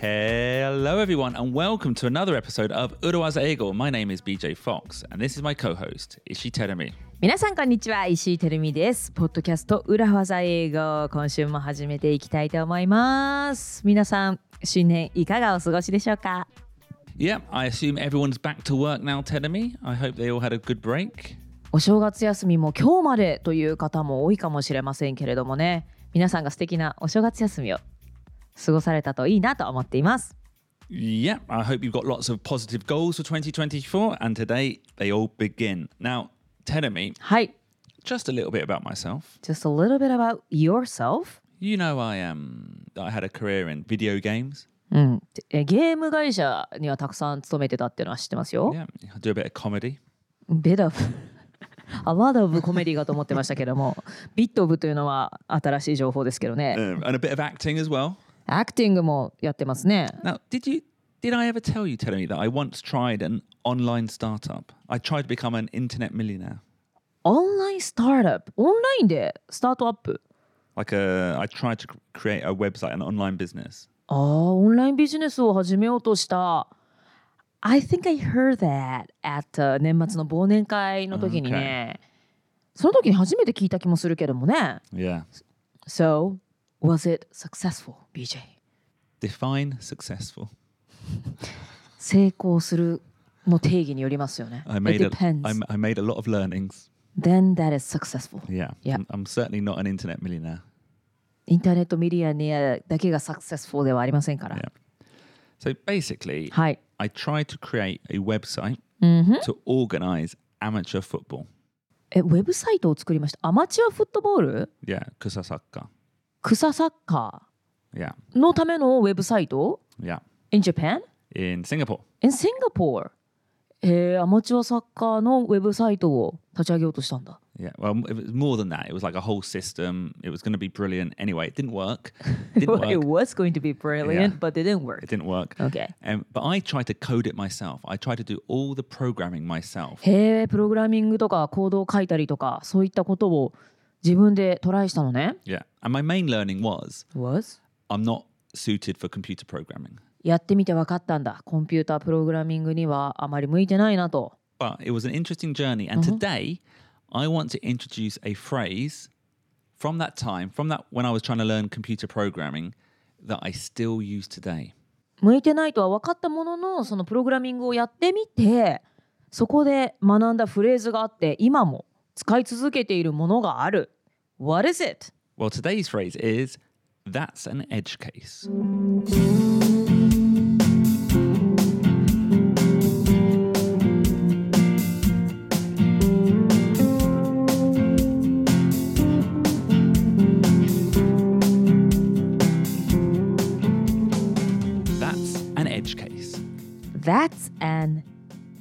Hello, everyone, and welcome to another episode of Urawaza Eigo. My name is BJ Fox, and this is my co host, Ishi Terumi. 皆さんこんにちは石井てるみですポッドキャスト裏技英語今週も始めていきたいと思います皆さん新年いかがお過ごしでしょうか Yeah, I assume everyone's back to work now, Terumi. I hope they all had a good break. お正月休みも今日までという方も多いかもしれませんけれどもね皆さんが素敵なお正月休みを過ごされたといいなと思っています Yeah, I hope you've got lots of positive goals for 2024, and today they all begin. Now, Terumi, はい just a little bit about myself. Just a little bit about yourself You know, I um, I had a career in video games. うん、えゲーム会社にはたくさん勤めてたっていうのは知ってますよ。Yeah, I do a bit of comedy. bit of a lot of コメディかと思ってましたけども、ビットオブというのは新しい情報ですけどね。Um, and a bit of acting as well. アクティングもやってますね。Now, did you did I ever tell you, Terumi, that I once tried an online startup? I tried to become an internet millionaire. オンラインスタートアップ、オンラインでスタートアップ。Like a, I tried to cr- create a website, an online business. ああ、オンラインビジネスを始めようとした。I think I heard that at、uh, 年末の忘年会の時にね。その時に初めて聞いた気もするけどもね。Yeah. So, was it successful, BJ? Define successful. 成功するの定義によりますよね。I It made a, depends. I, m- I made a lot of learnings. Then that is successful. Yeah. Yeah. I'm, certainly not an internet millionaire. インターネットミリアネアだけが successful ではありませんから。Yeah. So basically, はい。I tried to create a website to organize amateur football. え、ウェブサイトを作りました。アマチュアフットボール Yeah, kusasaka. 草サッカ Yeah. ーのためのウェブサイト Yeah. in Japan? In Singapore. in Singapore? えー、アマチュアサッカーのウェブサイトを立ち上げようとしたんだ。Yeah, well, it was more than that. It was like a whole system. It was going to be brilliant. Anyway, it didn't work. It didn't It work. was going to be brilliant, Yeah. but it didn't work. It didn't work. Okay. Um, but I tried to code it myself. I tried to do all the programming myself. へえ、プログラミングとかコードを書いたりとか、そういったことを自分でトライしたのね。 Yeah. And my main learning was was? I'm not suited for computer programming. やってみて分かったんだ。コンピュータープログラミングにはあまり向いてないなと。 But it was an interesting journey. And today, I want to introduce a phrase from that time, from that when I was trying to learn computer programming, that I still use today. 向いてないとは分かったものの、そのプログラミングをやってみて、そこで学んだフレーズがあって、今も使い続けているものがある。What is it? Well, today's phrase is that's an edge case. That's an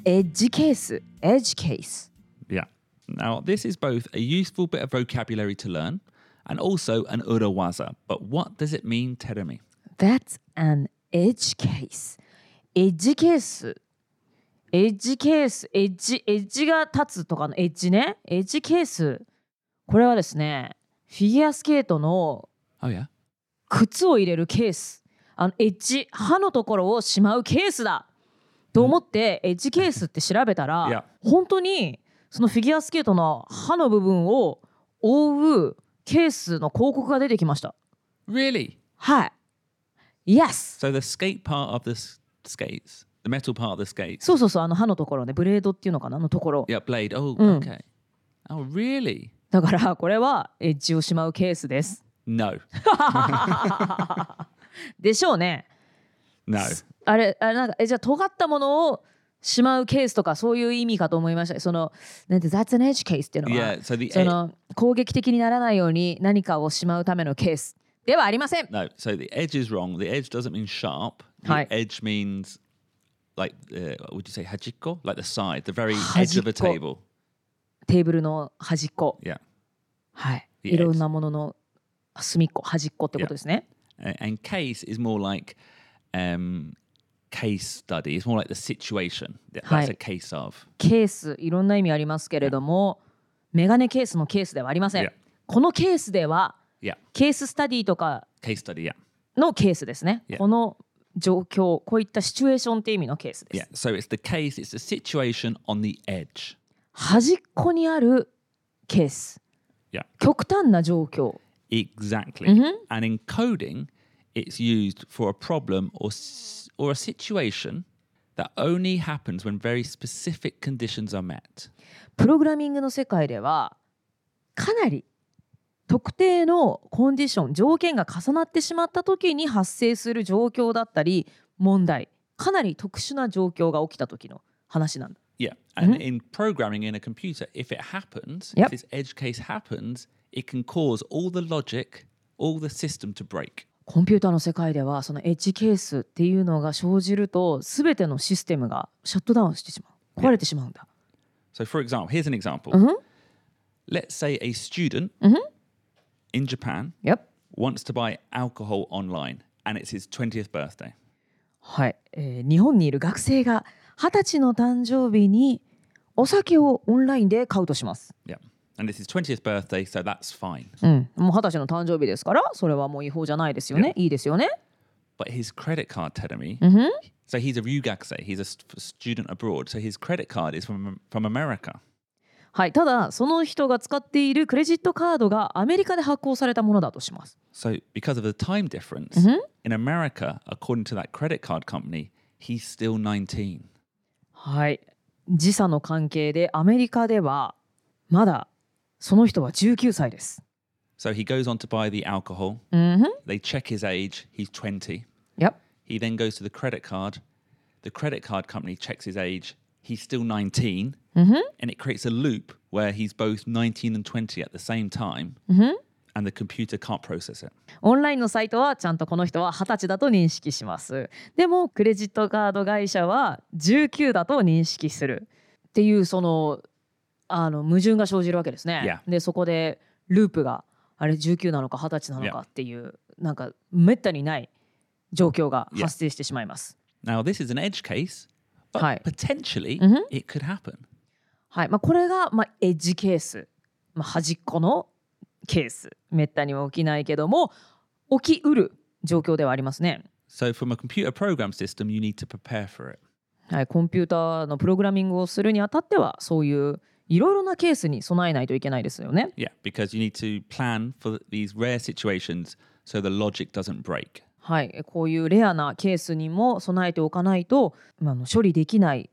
edge case. Edge case. Yeah. Now, this is both a useful bit of vocabulary to learn and also an urawaza. But what does it mean, Terumi? That's an edge case. エッジケース。エッジケース。エッジ、エッジが立つとかのエッジね。エッジケース。これはですね、フィギュアスケートの Oh. 靴を入れるケース。あのエッジ、歯のところをしまうケースだ。と思って、エッジケースって調べたら.本当にそのフィギュアスケートの歯の部分を覆うケースの広告が出てきました。Really? はい。Yes! So the skate part of the skates, the metal part of the skates. そうそうそう、あの歯のところね、ブレードっていうのかな、あのところ。Yeah, blade. Oh, Mm. okay. Oh, really? だから、これはエッジをしまうケースです。No. でしょうね。No. あれ、あれなんか、え、じゃあ、尖ったものをしまうケースとか、そういう意味かと思いました。その、なんて、That's an edge case っていうのは、Yeah, so the その、攻撃的にならないように何かをしまうためのケースではありません。No, so the edge is wrong. The edge doesn't mean sharp. The Hi. edge means like uh, would you say hajiko? Like the side, the very edge of a table. テーブルの端っこ。Yeah. はい。いろんなものの隅っこ、端っこってことですね。A- And case is more like um, case study. It's more like the situation. That- That's Hi. a case of. ケース、いろんな意味ありますけれども、メガネケースのケースではありません。Yeah. このケースでは Yeah. ケーススタディとか Case study. Yeah. のケースですね。Yeah. この状況、こういったシチュエーションって意味のケースです。Yeah. So it's the case. It's the situation on the edge. 端っこにあるケース。Yeah. 極端な状況。Exactly. Mhm. And in coding, it's used for a problem or s- or a situation that only happens when very specific conditions are met. プログラミングの世界ではかなり特定のコンディション条件が重なってしまった時に発生する状況だったり問題かなり特殊な状況が起きた時の話なんだ。 Yeah. And in programming in a computer, if it happens, Yep. if this edge case happens, it can cause all the logic, all the system to break. コンピューターの世界ではそのエッジケースっていうのが生じると全てのシステムがシャットダウンしてしまう壊れてしまうんだ。So, for example, here's an example. Mhm. Let's say a student in Japan Yep. wants to buy alcohol online and it's his 20th birthday. はい、えー日本にいる学生が二十歳の誕生日にお酒をオンラインで買うとします。Yeah. And it's his 20th birthday, so that's fine. うん、もう二十歳の誕生日ですからそれはもう違法じゃないですよね。いいですよね。But his credit card me, Mhm. so he's a ryugakusei, he's a st- student abroad, so his credit card is from, from America. はい、ただその人が使っているクレジットカードがアメリカで発行されたものだとします。So, because of the time difference, in America, according to that credit card company, he's still 19. はい、時差の関係でアメリカではまだその人は19歳です。So he goes on to buy the alcohol. うんふん They check his age. He's 20. Yep. He then goes to the credit card. The credit card company checks his age. He's still 19. And it creates a loop where he's both 19 and 20 at the same time. And the computer can't process it. オンラインのサイトはちゃんとこの人は20歳だと認識します。でもクレジットカード会社は19だと認識するっていうそのあの矛盾が生じるわけですね。でそこでループがあれ19なのか20歳なのかっていうなんかめったにない状況が発生してしまいます。Now, this is an edge case, but Hi. potentially Mhm. it could happen. はいまあ、これが、まあ、エッジケース、まあ、端っこのケースめったには起きないけども起きうる状況ではありますね。So, from a computer program system, you need to prepare for it. はい、コンピューターのプログラミングをするにあたってはそういういろいろなケースに備えないといけないですよね。Yeah, because you need to plan for these rare situations so the logic doesn't break. はい、こういうレアなケースにも備えておかないと、まあ処理できない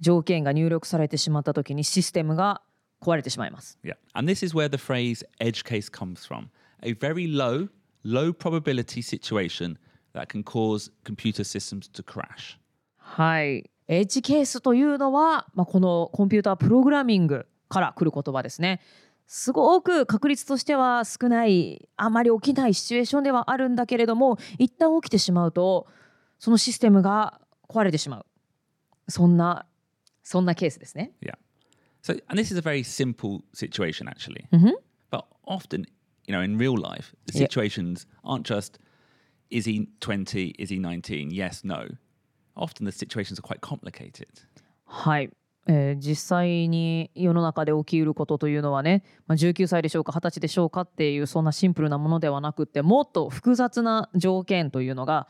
条件が入力されてしまった時にシステムが壊れてしまいます。Yeah. And this is where the phrase edge case comes from a very low, low probability situation that can cause computer systems to crash. はい、エッジケースというのは、まあ、このコンピュータープログラミングから来る言葉ですね。すごく確率としては少ないあまり起きないシチュエーションではあるんだけれども一旦起きてしまうとそのシステムが壊れてしまうそんなそんなケースですね。Yeah. So, and this is a very simple situation actually.、But often, you know, in real life, the situations aren't just is he 20, is he 19, yes, no. Often the situations are quite complicated. はい、えー実際に世の中で起きうることというのはね、まあ、19歳でしょうか20歳でしょうかっていうそんなシンプルなものではなくってもっと複雑な条件というのが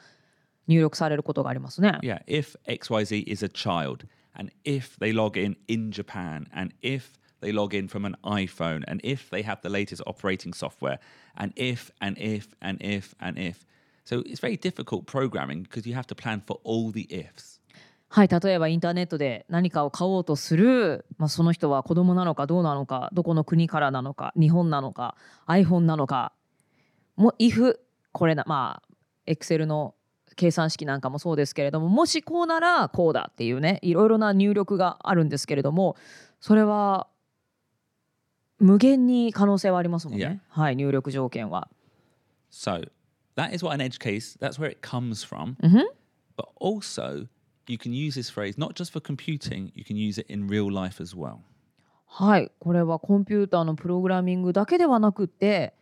入力されることがありますね。Yeah, if XYZ is a child, and if they log in in Japan, and if they log in from an iPhone, and if they have the latest operating software, and if, and if, and if, and if. So it's very difficult programming because you have to plan for all the ifs. はい、例えばインターネットで何かを買おうとする、まあ、その人は子供なのかどうなのかどこの国からなのか日本なのか iPhone なのかもう if これなまあ Excel の計算式なんかもそうですけれどももしこうならこうだっていうねいろいろな入力があるんですけれどもそれは無限に可能性はありますもんね.はい入力条件は。So that is what an edge case, that's where it comes from. Mhm. But also, you can use this phrase not just for computing, you can use it in real life as well. はい、これはコンピューターのプログラミングだけではなくて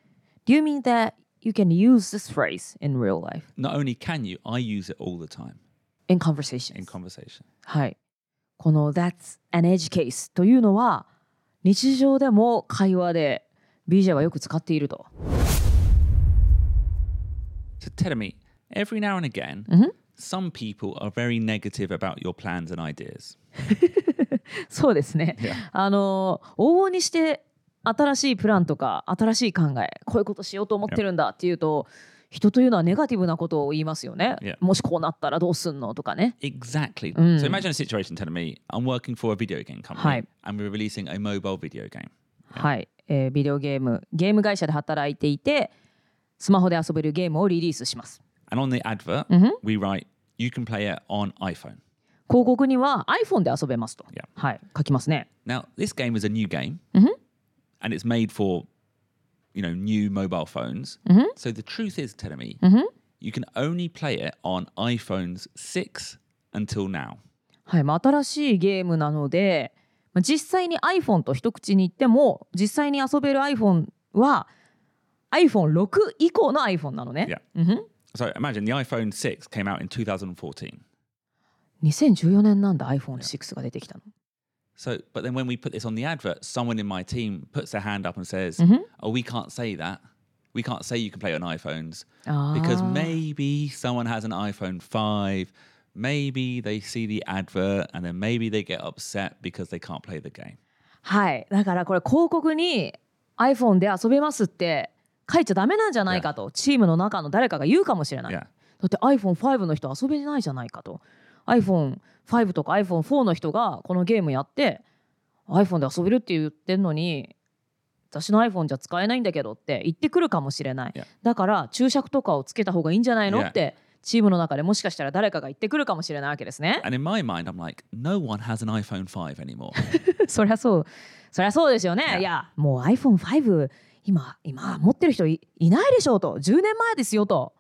Do you mean that you can use this phrase in real life, Not only can you, I use it all the time in conversations? in conversation. はい。この That's an edge case というのは 日常でも会話で BJ はよく使っていると。 So tell me, every now and again, Mhm. some people are very negative about your plans and ideas. そうですね。Yeah. あの往々にして新しいプランとか新しい考えこういうことしようと思ってるんだっていうと人というのはネガティブなことを言いますよね。Yeah. もしこうなったらどうすんのとかね。Exactly. Mm. So imagine a situation telling me I'm working for a video game company Hi. and we're releasing a mobile video game. はい、えービデオゲームゲーム会社で働いていてスマホで遊べるゲームをリリースします。And on the advert, Mhm. we write, you can play it on iPhone. 広告には iPhone で遊べますと。Yeah. はい、書きますね。Now, this game is a new game Mhm. and it's made for, you know, new mobile phones. Mhm. So the truth is, telling me, Mhm. you can only play it on iPhones 6 until now. はい、まあ、新しいゲームなので、まあ、実際に iPhone と一口に言っても実際に遊べる iPhone は iPhone6 以降の iPhone なのね。 Yeah. うんふん So imagine the iPhone 6 came out in 2014. 2014年なんだ iPhone6 が出てきたの。 So, but then when we put this on the advert, someone in my team puts their hand up and says, Mhm. "Oh, we can't say that. We can't say you can play it on iPhones あー because maybe someone has an iPhone 5. Maybe they see the advert and then maybe they get upset because they can't play the game." はい、だからこれ広告に iPhone で遊べますって 書いちゃダメなんじゃないかと、チームの中の誰かが言うかもしれない。だって iPhone5 の人遊べないじゃないかと iPhone5 とか iPhone4 の人がこのゲームやって iPhone で遊べるって言ってんのに私の iPhone じゃ使えないんだけどって言ってくるかもしれない.だから注釈とかをつけた方がいいんじゃないの？ってチームの中でもしかしたら誰かが言ってくるかもしれないわけですね And in my mind, I'm like, no one has an iPhone 5 anymore. そりゃそうそりゃそうですよね.いやもう iPhone5 今今持ってる人いいないでしょうと10年前ですよと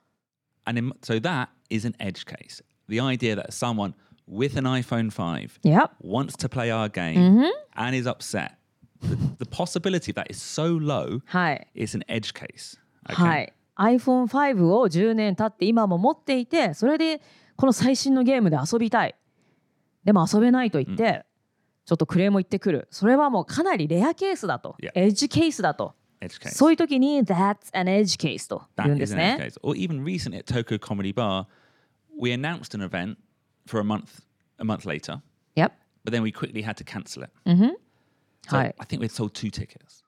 and in, so that is an edge case. The idea that someone with an iPhone 5いや wants to play our game Mhm. and is upset, the, the possibility of that is so low, はい、it's an edge case. Okay? はい、iPhone5 を10年経って今も持っていてそれでこの最新のゲームで遊びたいでも遊べないと言って、ちょっとクレームを言ってくるそれはもうかなりレアケースだと.エッジケースだと.そういう時に That's an edge case と言うん That で is す an edge ね case. Or even recently at Tokyo Comedy Bar, we announced an event for a month a month later, Yep but then we quickly had to cancel it. うんふん So はい I think we'd sold two tickets.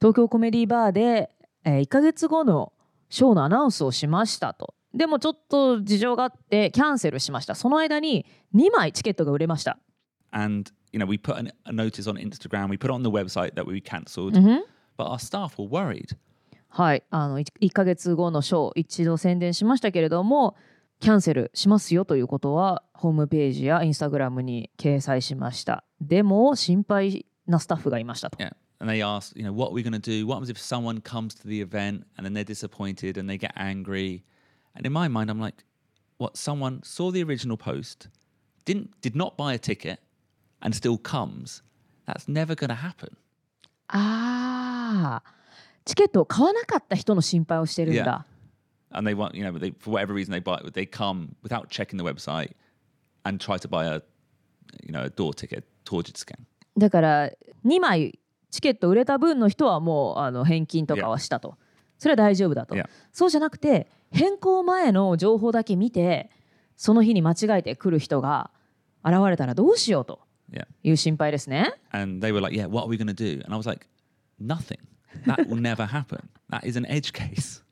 東京コメディバーで、え1ヶ月後のショーのアナウンスをしましたとでもちょっと事情があってキャンセルしましたその間に2枚チケットが売れました、And you know, we put an, a notice on Instagram, we put it on the website that we cancelled, うんふん but our staff were worried. はい、あの 1, ヶ月後のショー一度宣伝しましたけれどもキャンセルしますよということはホームページやインスタグラムに掲載しましたでも心配なスタッフがいましたと Yeah. And they asked, you know, what are we going to do? What happens if someone comes to the event and then they're disappointed and they get angry? And in my mind, I'm like, what? Someone saw the original post, didn't did not buy a ticket, and still comes. That's never going to happen. あーチケットを買わなかった人の心配をしてるんだ、And they want, you know, they, for whatever reason they buy, they come without checking the website and try to buy a, you know, a door ticket, torjit scan. だから2枚チケット売れた分の人はもうあの返金とかはしたと、それは大丈夫だと、Yeah. そうじゃなくて変更前の情報だけ見てその日に間違えて来る人が現れたらどうしようと Yeah. いう心配ですね。And they were like, yeah, what are we going to do? And I was like, nothing. That will never happen. That is an edge case.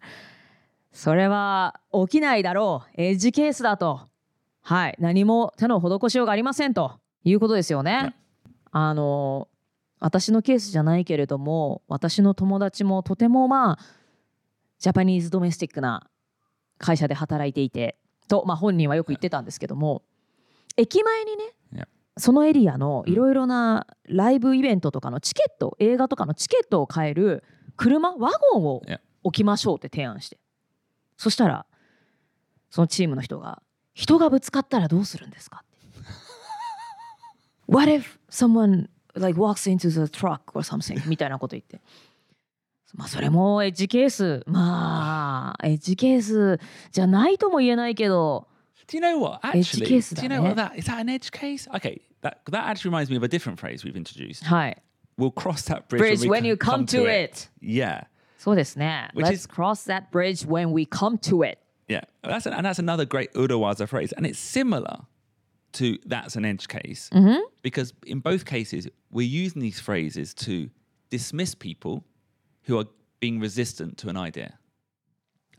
それは起きないだろうエッジケースだとはい何も手の施しようがありませんということですよね。あの私のケースじゃないけれども私の友達もとてもまあジャパニーズドメスティックな会社で働いていてと、まあ、本人はよく言ってたんですけども駅前にね.そのエリアのいろいろなライブイベントとかのチケット映画とかのチケットを買える車ワゴンを.置きましょうって提案してそしたらそのチームの人が「人がぶつかったらどうするんですか?」って「What if someone like walks into the truck or something?」みたいなこと言ってまあそれもエッジケースまあエッジケースじゃないとも言えないけど Do you know what? Actually, do you knowwhat that is? That an edge case? Okay, that that actually reminds me of a different phrase we've introduced. はい we'll cross that bridge, bridge when, when we you come to it. Yeah. そうですね。 Which Let's is- cross that bridge when we come to it. Yeah, that's and that's another great Urawaza phrase, and it's similar to that's an edge case because in both cases we're using these phrases to dismiss people who are being resistant to an idea.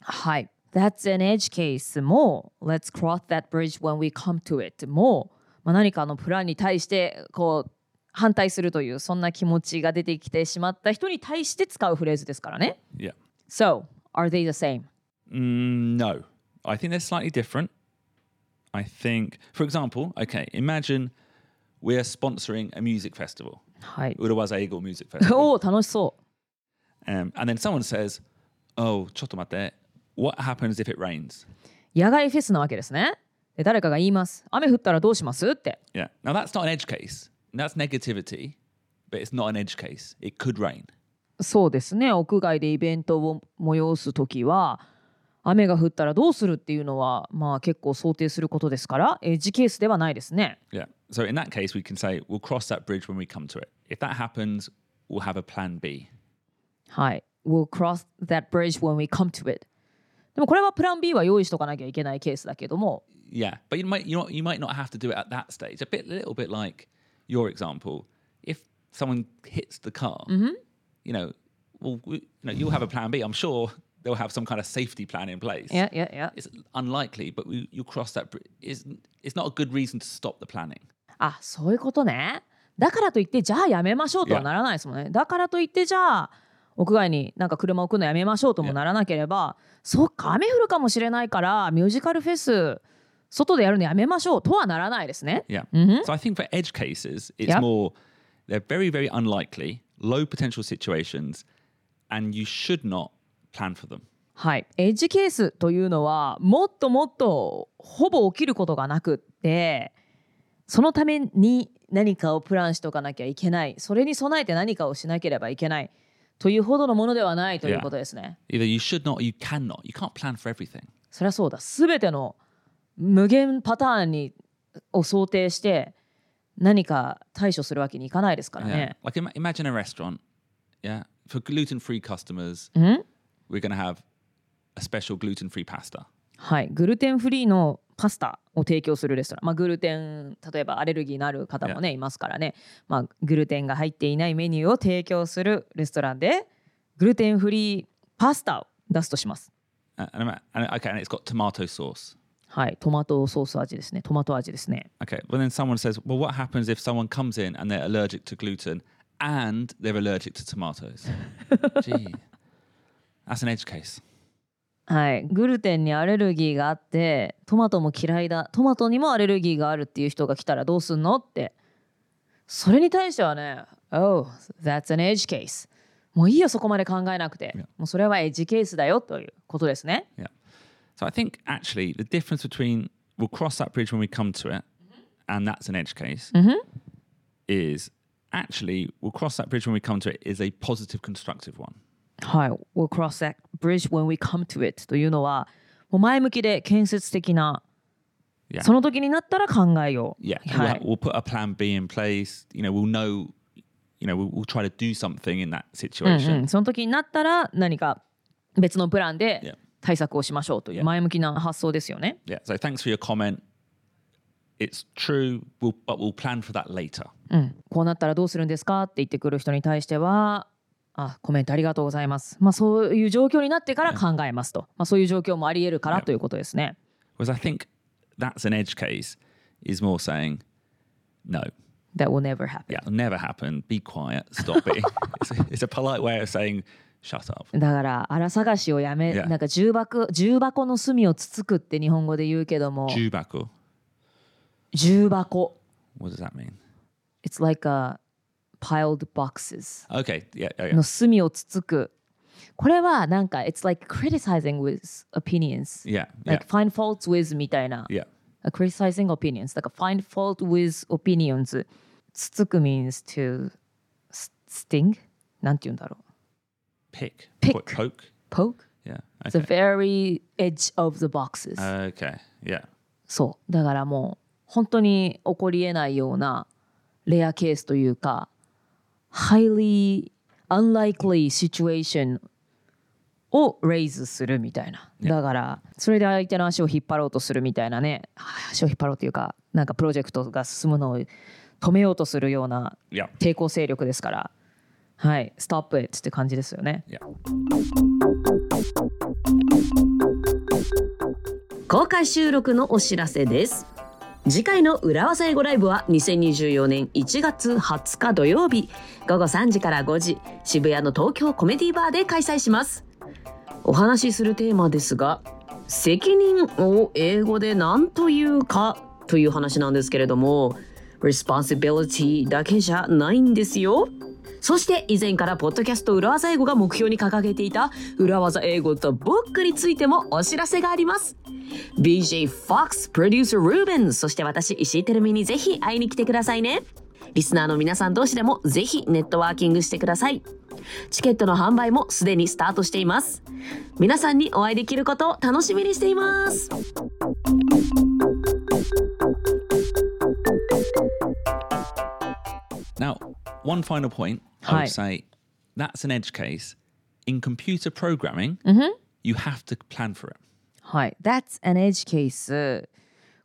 はい。That's an edge case も Let's cross that bridge when we come to it も、 まあ、何かのプランに対してこう反対するというそんな気持ちが出てきてしまった人に対して使うフレーズですからね。Yeah. So, are they the same? Mm, no, I think they're slightly different. I think, for example, okay, imagine we're sponsoring a music festival, はい。Urawaza Eagle Music Festival, おお、楽しそ um, and then someone says, "Oh, chotomate, what happens if it rains?" う。野外フェスなわけですね。で誰かが言います。雨降ったらどうしますって。Yeah. Now that's not an edge case. That's negativity, but it's not an edge case. It could rain. そうですね。屋外でイベントを催すときは、雨が降ったらどうするっていうのは、まあ結構想定することですから、エッジケースではないですね。Yeah. So in that case, we can say we'll cross that bridge when we come to it. If that happens, we'll have a plan B. はい。We'll cross that bridge when we come to it. でもこれはプラン B は用意しとかなきゃいけないケースだけども、Yeah, but you might you know you might not have to do it at that stage. A bit, little bit like your example. If someone hits the car, you know, well, we, you know, you'll have a plan B. I'm sure they'll have some kind of safety plan in place. いやいやいや。It's unlikely, but we, you'll cross that bridge. It's, it's not a good reason to stop the planning. あ、そういうことね。だからといって、じゃあやめましょうとはならないですもんね。だからといって、じゃあ、屋外になんか車を置くのやめましょうともならなければ、そっか、雨降るかもしれないから、ミュージカルフェス、外でやるのやめましょうとはならないですね。Yeah. Mm-hmm. So I think for edge cases, it's Yep. more, they're very, very unlikely, low potential situations, and you should not plan for them. はい。エッジケースというのは、もっともっとほぼ起きることがなくって、そのために何かをプランしとかなきゃいけない。それに備えて何かをしなければいけない。というほどのものではないということですね。Either you should not you cannot. You can't plan for everything. そりゃそうだ。すべての無限パターンにを想定して何か対処するわけにいかないですから Yeah. ね。Like ima- imagine a restaurant. Yeah. For gluten free customers, ん we're going to have a special gluten free pasta. はい。グルテンフリーのパスタを提供するレストラン。まあ、グルテン、例えばアレルギーのある方もね、いますからね。まあ、グルテンが入っていないメニューを提供するレストランで、グルテンフリーパスタを出すとします。Uh, and, ima- and, okay, and it's got tomato sauce. はい。トマトソース味ですね。トマト味ですね。Okay. Well, then someone says, well, what happens if someone comes in and they're allergic to gluten and they're allergic to tomatoes? Gee. That's an edge case. はい、グルテンにアレルギーがあってトマトも嫌いだトマトにもアレルギーがあるっていう人が来たらどうすんのってそれに対してはね Oh, that's an edge case もういいよそこまで考えなくて.もうそれはエッジケースだよということですね Yeah. So I think actually the difference between we'll cross that bridge when we come to it and that's an edge case is actually we'll cross that bridge when we come to it is a positive constructive one. はい We'll cross that bridge when we come to it というのはもう前向きで建設的な Yeah. その時になったら考えよう Yeah. はい We'll, we'll put a plan B in place. You know, we'll know, you know, we'll, we'll try to do something in that うん situation. うん、その時になったら何か別のプラン Yeah. で対策をしましょうという Yeah. 前向きな発想ですよね。Yeah. So thanks for your comment. It's true, we'll, but we'll plan for that later. うん、こうなったらどうするんですかって言ってくる人に対してはあコメントありがとうございます。まあそういう状況になってから考えますと。まあそういう状況もあり得るから.ということですね。Whereas I think that's an edge case is more saying, no, That will never happen. Yeah, never happen. Be quiet. Stop it. it's, a, it's a polite way of saying, shut up. だから荒探しをやめ、Yeah. なんか重箱重箱の隅をつつくって日本語で言うけども Jubaku. 重箱 What does that mean? It's like a piled boxes Okay. Yeah. yeah, yeah. の隅をつつくこれはなんか It's like criticizing with opinions Yeah. Yeah. like find faults with みたいな Yeah. a criticizing opinions だから find fault with opinions つつく means to sting なんて言うんだろう Pick. Pick. Po- Poke. poke Yeah. the Okay. very edge of the boxes、Okay. Yeah. そうだからもう本当に起こりえないようなレアケースというか highly unlikely situation を raise するみたいな。だから、それで相手の足を引っ張ろうとするみたいなね、足を引っ張ろうというか、なんかプロジェクトが進むのを止めようとするような.抵抗勢力ですから、はい、stop it って感じですよね。公開収録のお知らせです次回の裏技英語ライブは2024年1月20日土曜日午後3時から5時渋谷の東京コメディバーで開催しますお話しするテーマですが責任を英語で何というかという話なんですけれども responsibility だけじゃないんですよそして以前からポッドキャスト裏技英語が目標に掲げていた裏技英語とブックについてもお知らせがあります。BJ Fox プロデューサールーベンそして私石井てるみにぜひ会いに来てくださいね。リスナーの皆さん同士でもぜひネットワーキングしてください。チケットの販売もすでにスタートしています。皆さんにお会いできることを楽しみにしています。Now, one final point, I Hi. would say that's an edge case. In computer programming, you have to plan for it. はい。That's an edge case.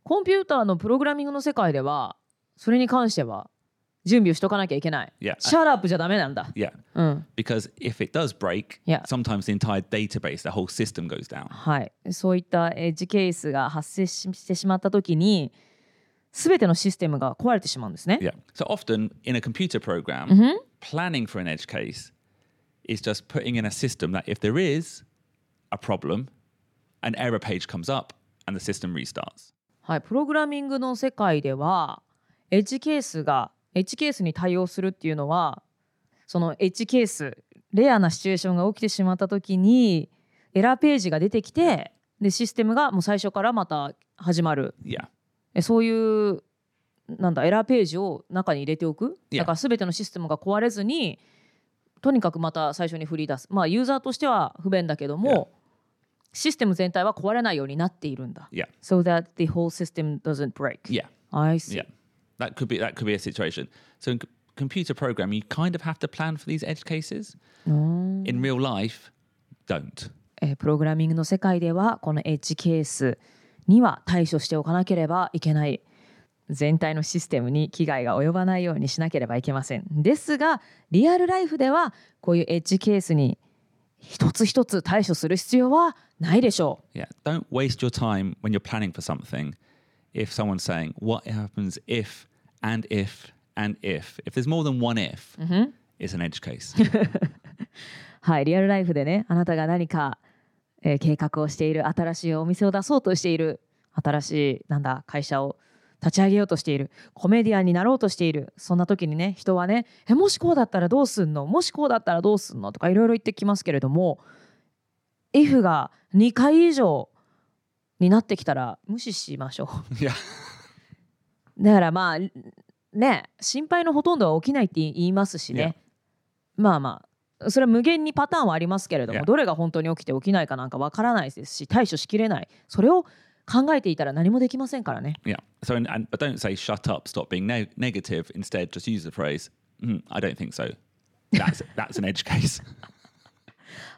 コンピューターのプログラミングの世界では、それに関しては準備をしとかなきゃいけない。Yeah. シャラップじゃダメなんだ。Yeah. うん。Because if it does break, Yeah. sometimes the entire database, the whole system goes down. はい。そういったエッジケースが発生ししてしまったときに、すべてのシステムが壊れてしまうんですね。Yeah. So often in a computer program, planning for an edge case is just putting in a system that if there is a problem, an error page comes up and the system restarts. はい。プログラミングの世界では、エッジケースが、エッジケースに対応するっていうのは、そのエッジケース、レアなシチュエーションが起きてしまったときに、エラーページが出てきて、で、システムがもう最初からまた始まる。Yeah. えそういうなんだエラーページを中に入れておく.だから全てのシステムが壊れずにとにかくまた最初に振り出すまあユーザーとしては不便だけども、システム全体は壊れないようになっているんだ Yeah. so that the whole system doesn't break Yeah. I see Yeah. That could be that could be a situation. So in computer programming, you kind of have to plan for these edge cases. In real life, don't. えープログラミングの世界ではこのエッジケースには対処しておかなければいけない全体のシステムに危害が及ばないようにしなければいけませんですがリアルライフではこういうエッジケースに一つ一つ対処する必要はないでしょ Yeah. Don't waste your time when you're planning for something. If someone's saying, "What happens if and if and if?" If there's more than one if, it's an edge case. うはいリアルライフでねあなたが何か、えー計画をしている新しいお店を出そうとしている新しいなんだ会社を立ち上げようとしているコメディアンになろうとしている。そんな時にね人はねえもしこうだったらどうすんの？もしこうだったらどうすんの？とかいろいろ言ってきますけれども if が2回以上になってきたら無視しましょ.う。だからまあね心配のほとんどは起きないって言いますしね、まあまあそれは無限にパターンはありますけれども.どれが本当に起きて起きないかなんかわからないですし対処しきれないそれを考えていたら何もできませんからね Yeah. So, and, and but don't say "shut up," stop being ne- negative. Instead, just use the phrase "Mm, "I don't think so." That's that's an edge case.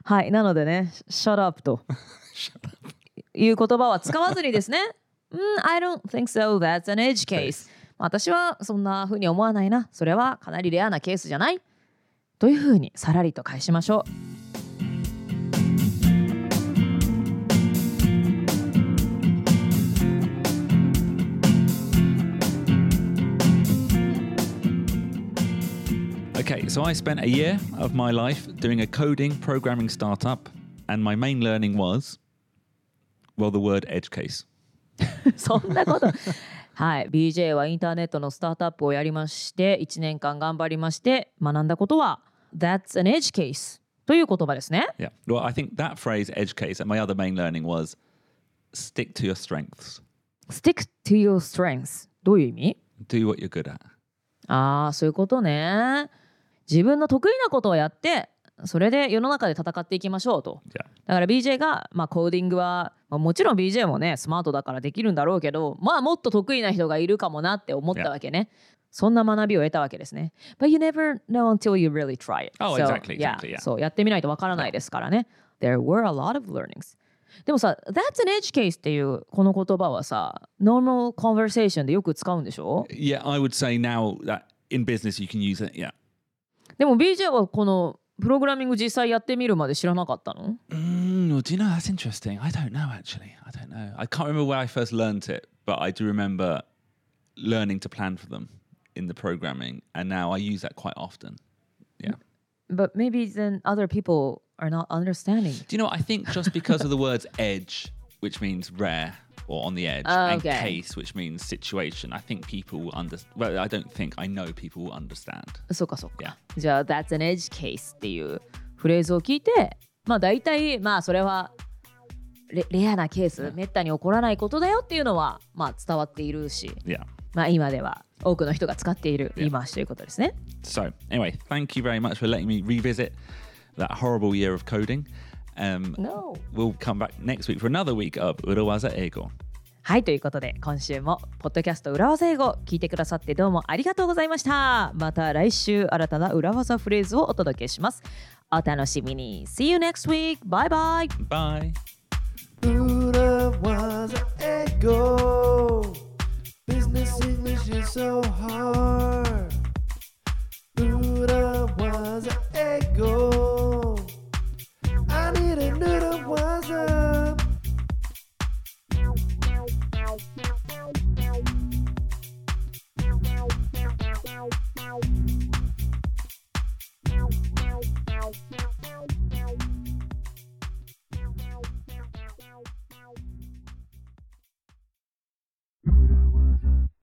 はいなのでね shut up という言葉は使わずにですねうん I don't think so that's an edge case 私はそんな風に思わないなそれはかなりレアなケースじゃないという風にさらりと返しましょう Okay, so I spent a year of my life doing a coding programming startup, and my main learning was, well, the word edge case. そんなこと。はい、BJ はインターネットのスタートアップをやりまして、1年間頑張りまして、学んだことは、That's an edge case という言葉ですね。Yeah. Well, I think that phrase edge case, and my other main learning was stick to your strengths, Stick to your strengths どういう意味 do what you're good at. ああ、そういうことね。自分の得意なことをやって、それで世の中で戦っていきましょうと Yeah. だから BJ が、まあ、コーディングは、まあ、もちろん BJ もねスマートだからできるんだろうけどまあもっと得意な人がいるかもなって思ったわけね。そんな学びを得たわけですね。But you never know until you really try it. Oh, So, exactly, yeah, exactly, yeah. そう、やってみないとわからないですからね。There were a lot of learnings. でもさ、That's an edge case っていうこの言葉はさ、normal conversation でよく使うんでしょ Yeah, I would say now that in business you can use it. Yeah. でも BJ はこのプログラミング実際やってみるまで知らなかったの Mm, well, do you know that's interesting? I don't know actually. I don't know. I can't remember where I first learned it, but I do remember learning to plan for them in the programming, and now I use that quite often. Yeah. But maybe then other people are not understanding. Do you know what? I think just because of the words edge, which means rare or on the edge, Oh, and okay. case, which means situation, I think people will understand. Well, I don't think, I know people will understand. そうかそうか。 Yeah. じゃあ、That's an edge case っていうフレーズを聞いて、まあ大体、まあそれはレレアなケース、めったに起こらないことだよっていうのは、まあ伝わっているし、 Yeah. まあ今では 多くの人が使っている.言い回しということですね。So, anyway, thank you very much for letting me revisit that horrible year of coding. Um, No. We'll come back next week for another week of Urawaza Ego. はい、ということで今週もポッドキャスト裏技英語聞いてくださってどうもありがとうございました。また来週新たな裏技フレーズをお届けします。お楽しみに。See you next week. Bye bye. Bye. Buddha was an ego. It's so hard.